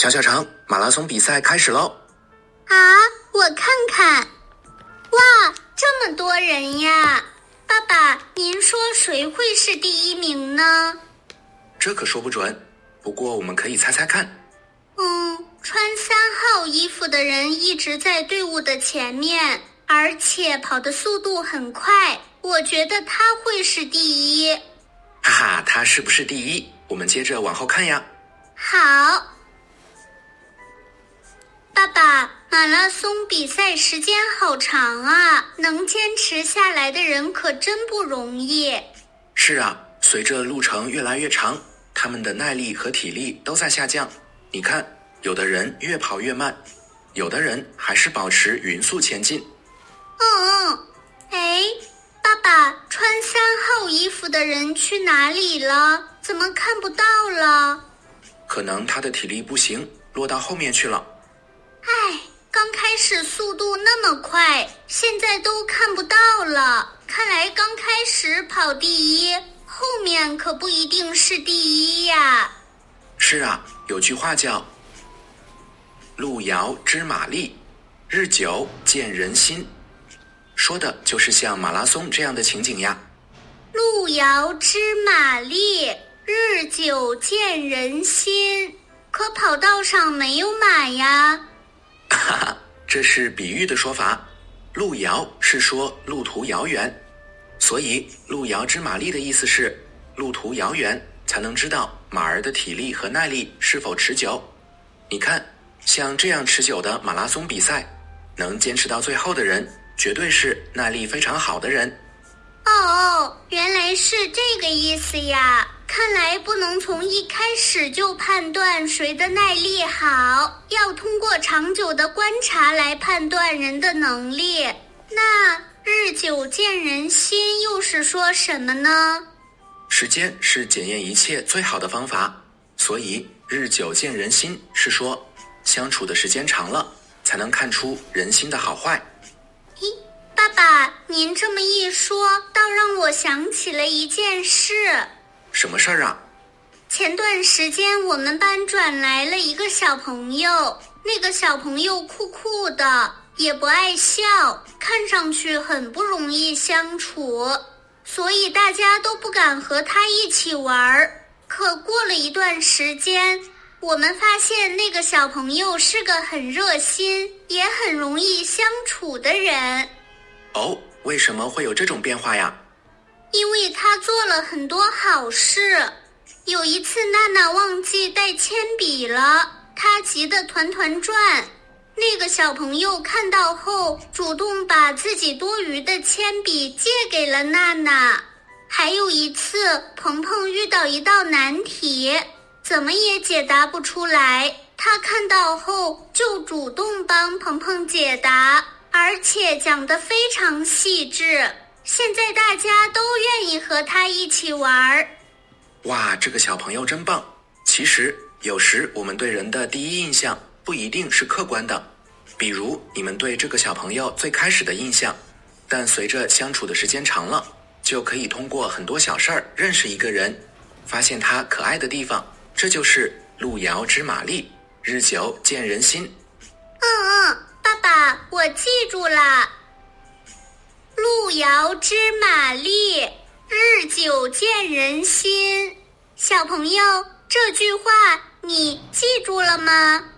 小小肠，马拉松比赛开始喽！啊，我看看，哇，这么多人呀！爸爸，您说谁会是第一名呢？这可说不准，不过我们可以猜猜看。嗯，穿三号衣服的人一直在队伍的前面，而且跑的速度很快，我觉得他会是第一。哈哈，他是不是第一？我们接着往后看呀。好，爸爸，马拉松比赛时间好长啊，能坚持下来的人可真不容易。是啊，随着路程越来越长，他们的耐力和体力都在下降。你看，有的人越跑越慢，有的人还是保持匀速前进。嗯嗯，哎，爸爸，穿三号衣服的人去哪里了？怎么看不到了？可能他的体力不行，落到后面去了。唉，刚开始速度那么快，现在都看不到了。看来刚开始跑第一，后面可不一定是第一呀。是啊，有句话叫“路遥知马力，日久见人心”，说的就是像马拉松这样的情景呀。路遥知马力。日久见人心，可跑道上没有马呀。哈哈，这是比喻的说法。路遥是说路途遥远，所以路遥知马力的意思是路途遥远才能知道马儿的体力和耐力是否持久。你看，像这样持久的马拉松比赛，能坚持到最后的人，绝对是耐力非常好的人。哦，原来是这个意思呀。看来不能从一开始就判断谁的耐力好，要通过长久的观察来判断人的能力。那日久见人心又是说什么呢？时间是检验一切最好的方法，所以日久见人心是说相处的时间长了，才能看出人心的好坏。咦，爸爸，您这么一说，倒让我想起了一件事。什么事儿啊？前段时间我们班转来了一个小朋友，那个小朋友酷酷的，也不爱笑，看上去很不容易相处，所以大家都不敢和他一起玩儿。可过了一段时间，我们发现那个小朋友是个很热心，也很容易相处的人。哦，为什么会有这种变化呀？因为他做了很多好事，有一次娜娜忘记带铅笔了，她急得团团转。那个小朋友看到后，主动把自己多余的铅笔借给了娜娜。还有一次，鹏鹏遇到一道难题，怎么也解答不出来，他看到后就主动帮鹏鹏解答，而且讲得非常细致。现在大家都愿意和他一起玩儿。哇，这个小朋友真棒！其实有时我们对人的第一印象不一定是客观的，比如你们对这个小朋友最开始的印象，但随着相处的时间长了，就可以通过很多小事儿认识一个人，发现他可爱的地方。这就是路遥知马力，日久见人心。我记住了。路遥知马力，日久见人心。小朋友，这句话你记住了吗？